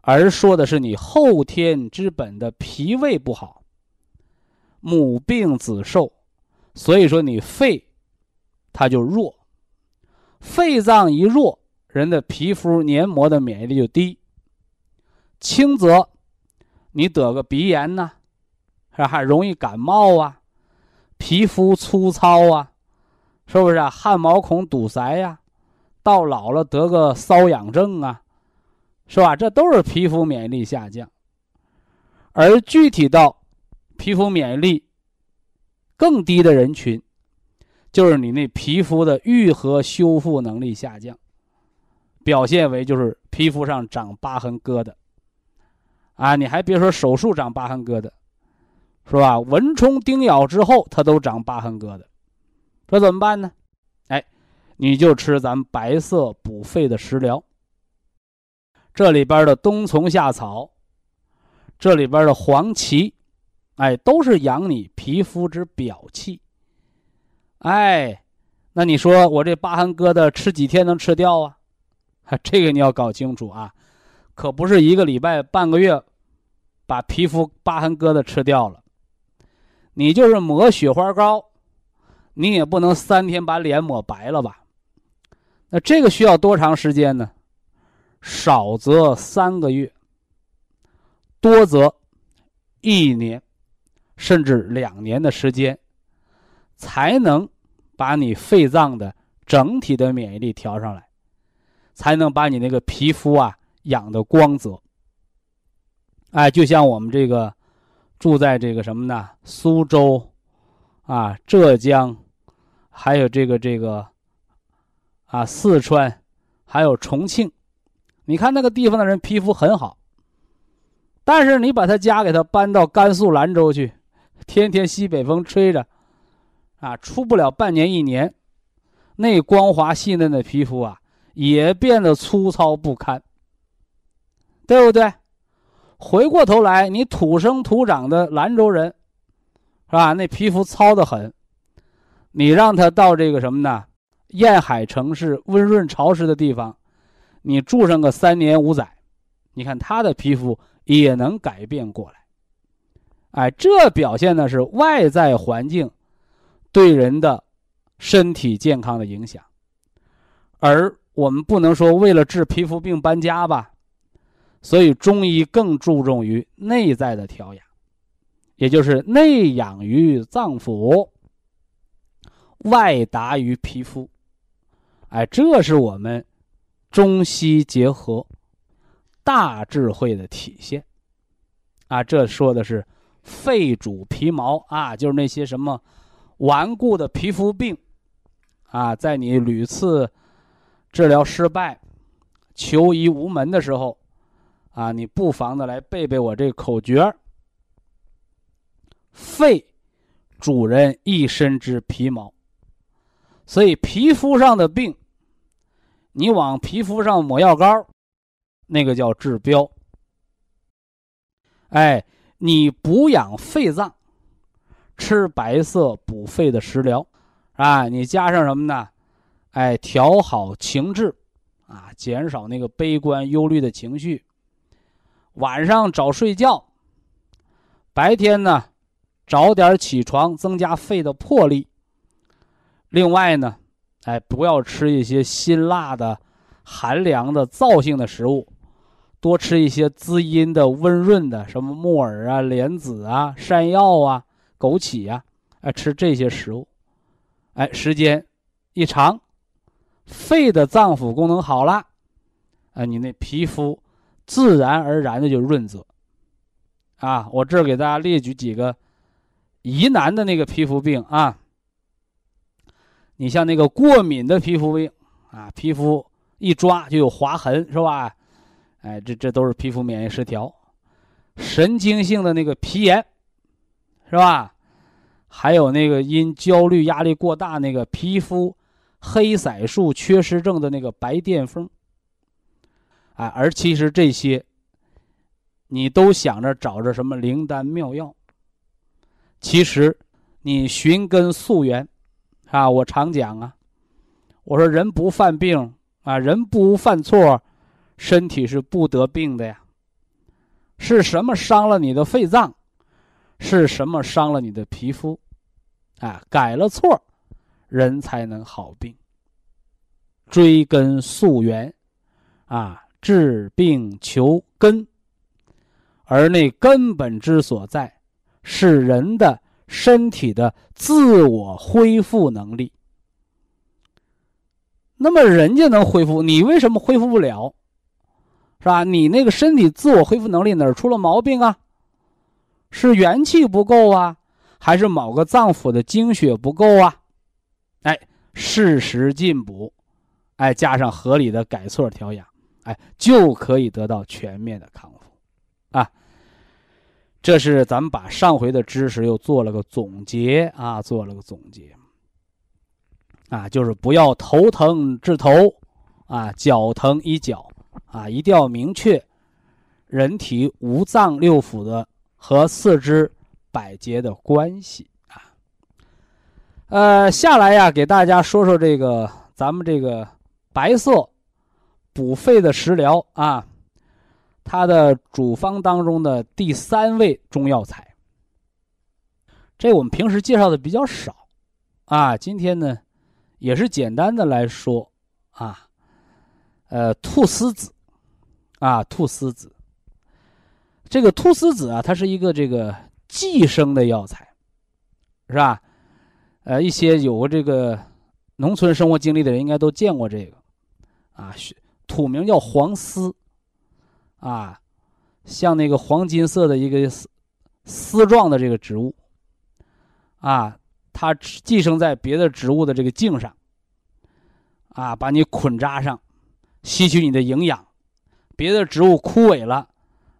而说的是你后天之本的脾胃不好，母病子受，所以说你肺。它就弱，肺脏一弱，人的皮肤黏膜的免疫力就低。轻则你得个鼻炎呐，是还容易感冒啊，皮肤粗糙啊，是不是啊？汗毛孔堵塞呀，到老了得个瘙痒症啊，是吧？这都是皮肤免疫力下降。而具体到皮肤免疫力更低的人群。就是你那皮肤的愈合修复能力下降，表现为就是皮肤上长疤痕疙瘩，啊，你还别说手术长疤痕疙瘩，是吧？蚊虫叮咬之后，它都长疤痕疙瘩，这怎么办呢？哎，你就吃咱白色补肺的食疗，这里边的冬虫夏草，这里边的黄芪，哎，都是养你皮肤之表气。哎，那你说我这疤痕疙瘩吃几天能吃掉啊？<laughs> 这个你要搞清楚啊，可不是一个礼拜、半个月，把皮肤疤痕疙瘩吃掉了。你就是抹雪花膏，你也不能三天把脸抹白了吧？那这个需要多长时间呢？少则三个月，多则一年，甚至两年的时间。才能把你肺脏的整体的免疫力调上来，才能把你那个皮肤啊养的光泽。哎，就像我们这个住在这个什么呢？苏州啊，浙江，还有这个这个啊，四川，还有重庆，你看那个地方的人皮肤很好。但是你把他家给他搬到甘肃兰州去，天天西北风吹着，啊，出不了半年一年，那光滑细嫩的皮肤啊，也变得粗糙不堪，对不对？回过头来，你土生土长的兰州人，是吧？那皮肤糙的很，你让他到这个什么呢？沿海城市温润潮湿的地方，你住上个三年五载，你看他的皮肤。也能改变过来，哎，这表现的是外在环境对人的身体健康的影响，而我们不能说为了治皮肤病搬家吧，所以中医更注重于内在的调养，也就是内养于脏腑，外达于皮肤，哎，这是我们中西结合。大智慧的体现，啊，这说的是肺主皮毛啊，就是那些什么顽固的皮肤病，啊，在你屡次治疗失败、求医无门的时候，啊，你不妨的来背背我这口诀肺主人一身之皮毛，所以皮肤上的病，你往皮肤上抹药膏。那个叫治标。哎，你补养肺脏，吃白色补肺的食疗，啊，你加上什么呢？哎，调好情志，啊，减少那个悲观忧虑的情绪。晚上早睡觉，白天呢早点起床，增加肺的魄力。另外呢，哎，不要吃一些辛辣的、寒凉的、燥性的食物。多吃一些滋阴的、温润的，什么木耳啊、莲子啊、山药啊、枸杞呀，哎，吃这些食物，哎，时间一长，肺的脏腑功能好了，啊，你那皮肤自然而然的就润泽。啊，我这儿给大家列举几个疑难的那个皮肤病啊，你像那个过敏的皮肤病啊，皮肤一抓就有划痕，是吧？哎，这这都是皮肤免疫失调，神经性的那个皮炎，是吧？还有那个因焦虑压力过大那个皮肤黑色素缺失症的那个白癜风。啊，而其实这些，你都想着找着什么灵丹妙药，其实你寻根溯源，啊，我常讲啊，我说人不犯病啊，人不犯错。身体是不得病的呀，是什么伤了你的肺脏？是什么伤了你的皮肤？啊，改了错，人才能好病。追根溯源，啊，治病求根，而那根本之所在，是人的身体的自我恢复能力。那么人家能恢复，你为什么恢复不了？是吧？你那个身体自我恢复能力哪儿出了毛病啊？是元气不够啊，还是某个脏腑的精血不够啊？哎，适时进补，哎，加上合理的改错调养，哎，就可以得到全面的康复，啊。这是咱们把上回的知识又做了个总结啊，做了个总结，啊，就是不要头疼治头，啊，脚疼医脚。啊，一定要明确，人体五脏六腑的和四肢百节的关系啊。呃，下来呀，给大家说说这个咱们这个白色补肺的食疗啊，它的主方当中的第三味中药材。这我们平时介绍的比较少啊，今天呢，也是简单的来说啊，呃，菟丝子。啊，菟丝子，这个菟丝子啊，它是一个这个寄生的药材，是吧？呃，一些有过这个农村生活经历的人，应该都见过这个，啊，土名叫黄丝，啊，像那个黄金色的一个丝丝状的这个植物，啊，它寄生在别的植物的这个茎上，啊，把你捆扎上，吸取你的营养，别的植物枯萎了，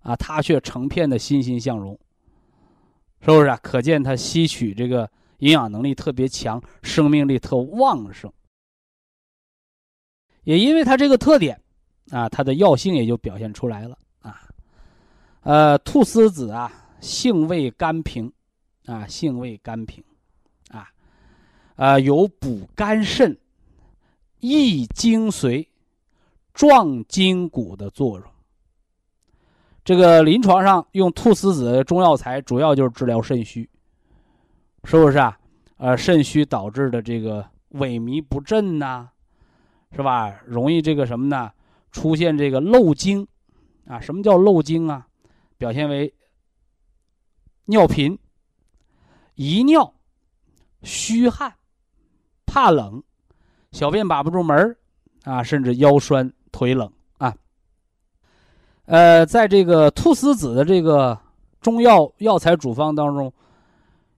啊，它却成片的欣欣向荣，是不是啊？可见它吸取这个。营养能力特别强，生命力特旺盛，也因为它这个特点，啊，它的药性也就表现出来了啊。呃，菟丝子啊，性味甘平，啊，性味甘平，啊，呃，有补肝肾、益精髓、壮筋骨的作用。这个临床上用菟丝子中药材，主要就是治疗肾虚。是不是啊？呃，肾虚导致的这个萎靡不振呐，是吧？容易这个什么呢？出现这个漏精，啊，什么叫漏精啊？表现为尿频、遗尿、虚汗、怕冷、小便把不住门啊，甚至腰酸腿冷啊。呃，在这个菟丝子的这个中药药材处方当中。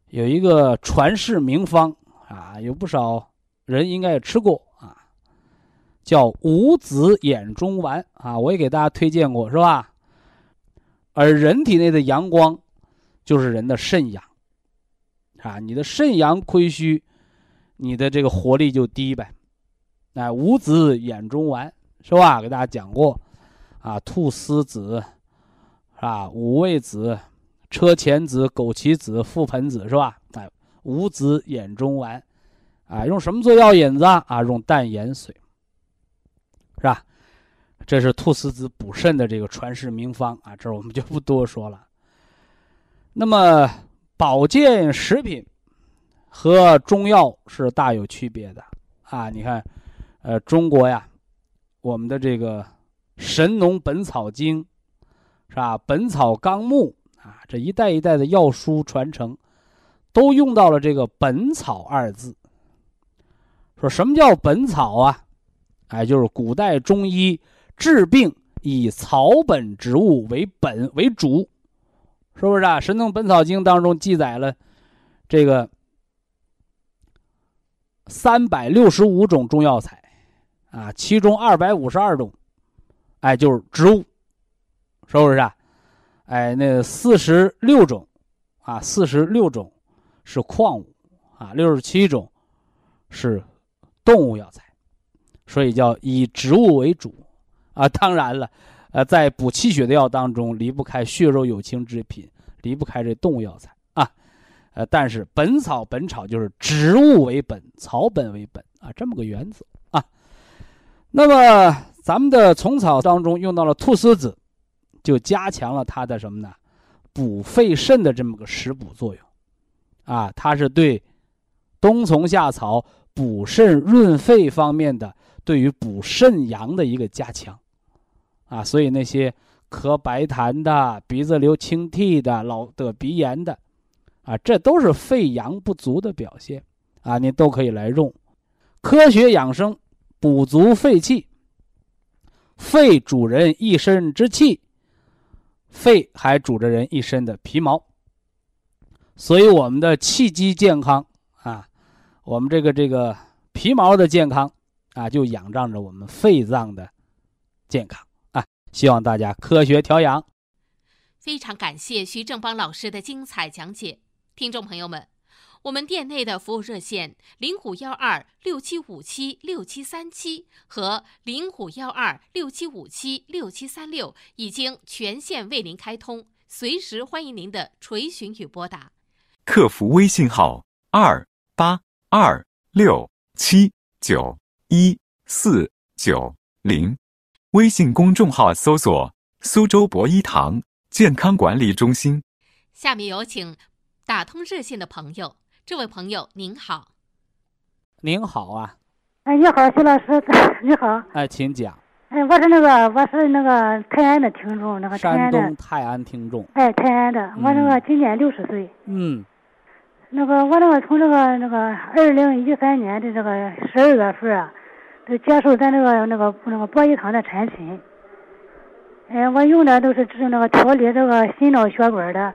有一个传世名方啊，有不少人应该也吃过，叫五子眼中丸啊，我也给大家推荐过，是吧？而人体内的阳光，就是人的肾阳啊，你的肾阳亏虚，你的这个活力就低呗。哎，五子眼中丸是吧？给大家讲过啊，菟丝子啊，五味子。车前子、枸杞子、覆盆子是吧？哎，五子眼中丸，啊，用什么做药引子啊？啊，用淡盐水，是吧？这是菟丝子补肾的这个传世名方啊，这我们就不多说了。那么，保健食品和中药是大有区别的啊。你看，呃，中国呀，我们的这个《神农本草经》是吧，《本草纲目》。啊，这一代一代的药书传承，都用到了这个“本草”二字。说什么叫本草啊？哎，就是古代中医治病以草本植物为本为主，是不是啊？《神农本草经》当中记载了这个三百六十五种中药材，啊，其中二百五十二种，哎，就是植物，是不是啊？哎，那四十六种，啊，四十六种是矿物，啊，六十七种是动物药材，所以叫以植物为主，啊，当然了，呃，在补气血的药当中离不开血肉有情之品，离不开这动物药材啊，呃，但是本草本草就是植物为本，草本为本啊，这么个原则啊。那么咱们的虫草当中用到了菟丝子。就加强了它的什么呢？补肺肾的这么个食补作用，啊，它是对冬虫夏草补肾润肺方面的对于补肾阳的一个加强，啊，所以那些咳白痰的、鼻子流清涕的、老得鼻炎的，啊，这都是肺阳不足的表现，啊，您都可以来用，科学养生，补足肺气，肺主人一身之气。肺还主着人一身的皮毛，所以我们的气机健康啊，我们这个这个皮毛的健康啊，就仰仗着我们肺脏的健康啊。希望大家科学调养。非常感谢徐正邦老师的精彩讲解，听众朋友们。我们店内的服务热线零五幺二六七五七六七三七和零五幺二六七五七六七三六已经全线为您开通，随时欢迎您的垂询与拨打。客服微信号二八二六七九一四九零，微信公众号搜索“苏州博一堂健康管理中心”。下面有请打通热线的朋友。这位朋友您好，您好啊！哎，你好，徐老师，你好。哎，请讲。哎，我是那个，我是那个泰安的听众，那个山东泰安听众。哎，泰安的，我那个今年六十岁。嗯。那个我那个从那个那个二零一三年的这个十二月份啊，都接受咱那个那个那个博医堂的产品。哎，我用的都是治那个调理这个心脑血管的，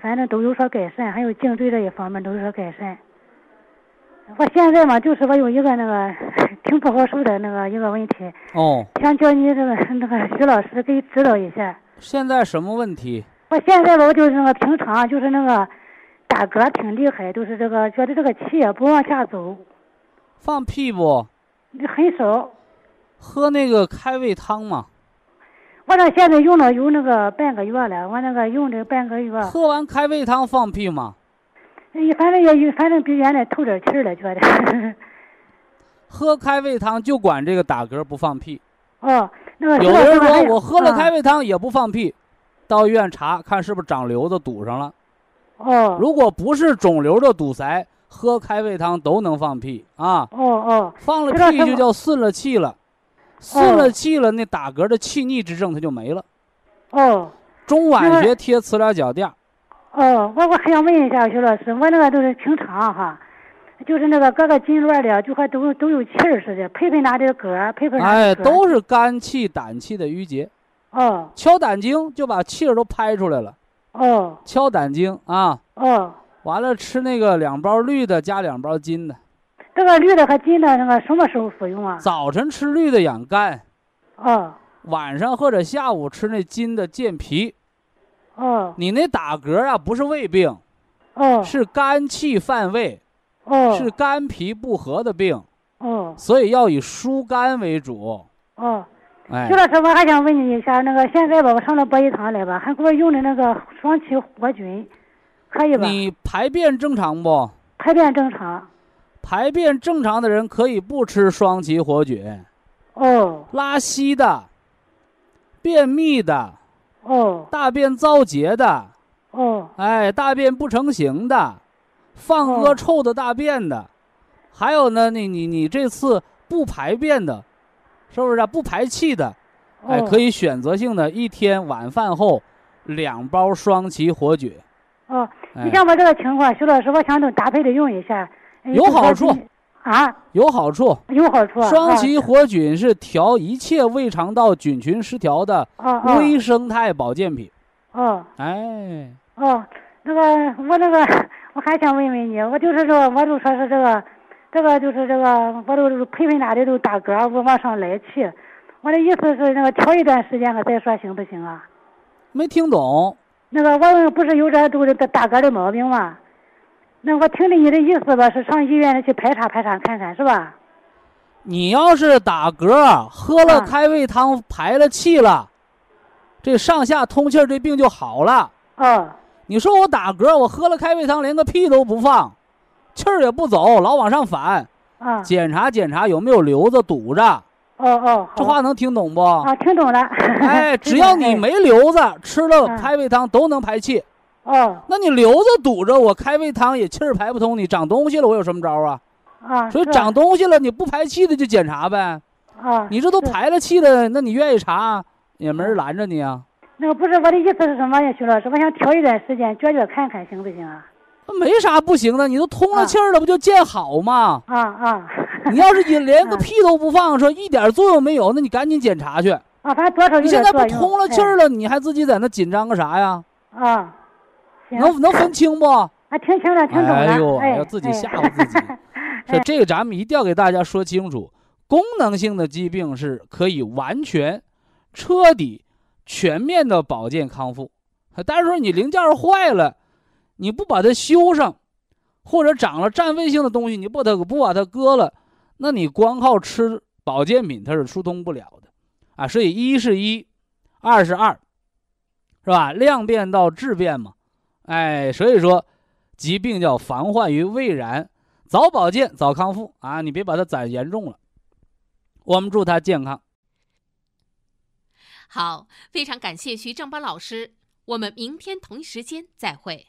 反正都有所改善，还有颈椎这一方面都有所改善。我现在嘛，就是我有一个那个挺不好受的那个一个问题，哦，想叫你这个那个徐老师给指导一下。现在什么问题？我现在吧，我就是那个平常就是那个打嗝挺厉害，就是这个觉得这个气也不往下走，放屁不？很少。喝那个开胃汤嘛。我这现在用了有那个半个月了，我那个用这半个月。喝完开胃汤放屁吗？哎，反正也反正比原来透点气儿了，觉得。<laughs> <laughs> 喝开胃汤就管这个打嗝不放屁。哦，那个有人说我喝了啊开胃汤也不放屁，到医院查看是不是长瘤子堵上了。哦如果不是肿瘤的堵塞，喝开胃汤都能放屁啊。哦哦放了屁就叫顺了气了，顺了气了，那打嗝的气逆之症它就没了。哦中脘穴贴磁疗脚垫，哦，我我还想问一下徐老师，我那个都是平常哈，就是那个各个经络里就和都都有气儿似的，配配哪的嗝，配配哪哎，的嗝。都是肝气胆气的郁结。哦敲胆经就把气儿都拍出来了。哦敲胆经啊，哦，完了吃那个两包绿的加两包金的，这个绿的和金的那个什么时候服用啊？早晨吃绿的养肝，哦。晚上或者下午吃那金的健脾。哦。你那打嗝啊，不是胃病，哦。是肝气犯胃，哦。是肝脾不和的病，哦。所以要以疏肝为主。哦。哎。徐，老师，我还想问你一下，那个现在吧，我上了博医堂来吧，还给我用的那个双歧活菌，可以吧？你排便正常不？排便正常。排便正常的人可以不吃双歧活菌，哦拉稀的、便秘的、哦大便燥结的，哦哎，大便不成形的，放哦恶臭的大便的，还有呢，你你你这次不排便的，是不是、啊、不排气的？哎，哦可以选择性的一天晚饭后两包双歧活菌，哦，哎你像我这个情况，徐老师，我想等搭配的用一下。哎有好处啊，有好处。有好处。双歧活菌是调一切胃肠道菌群失调的微生态保健品。哦哎，哦，那个我那个 <laughs> 我还想问问你，我就是说，我就说是这个，这个就是这个，我都配配哪里都打嗝，我往上来气。我的意思是，那个调一段时间，了再说行不行啊？没听懂。那个我不是有这都是打嗝的毛病吗？那我听着你的意思吧，是上医院里去排查排查看看，是吧？你要是打嗝，喝了啊开胃汤，排了气了，这上下通气这病就好了。啊你说我打嗝，我喝了开胃汤，连个屁都不放，气儿也不走，老往上反，啊检查检查有没有瘤子堵着。哦哦，这话能听懂不？啊，听懂了。哎，<laughs> 只要你哎没瘤子，吃了嗯开胃汤都能排气。哦那你瘤子堵着，我开胃汤也气儿排不通，你长东西了，我有什么招啊？啊，所以长东西了，你不排气的就检查呗。啊，你这都排了气了，那你愿意查，也没人拦着你啊。那个不是我的意思是什么呀，徐老师？我想调一段时间，觉觉看看行不行啊？那没啥不行的，你都通了啊气儿了，不就见好吗？啊啊！你要是也连个嗯屁都不放，说一点作用没有，那你赶紧检查去。啊，反正多少你现在不通了气儿了，你还自己在那紧张个啥呀？哎啊，行能能分清不？啊，听清了，听懂了。哎呦，哎，要自己哎吓唬自己。<laughs> 所以这个咱们一定要给大家说清楚，功能性的疾病是可以完全、彻底、全面的保健康复。但是说你零件儿坏了，你不把它修上，或者长了占位性的东西，你不把它不把它割了，那你光靠吃保健品它是疏通不了的啊。所以一是一，二是二，是吧？量变到质变嘛。哎，所以说疾病叫防患于未然，早保健早康复啊！你别把它攒严重了。我们祝他健康。好，非常感谢徐正邦老师，我们明天同一时间再会。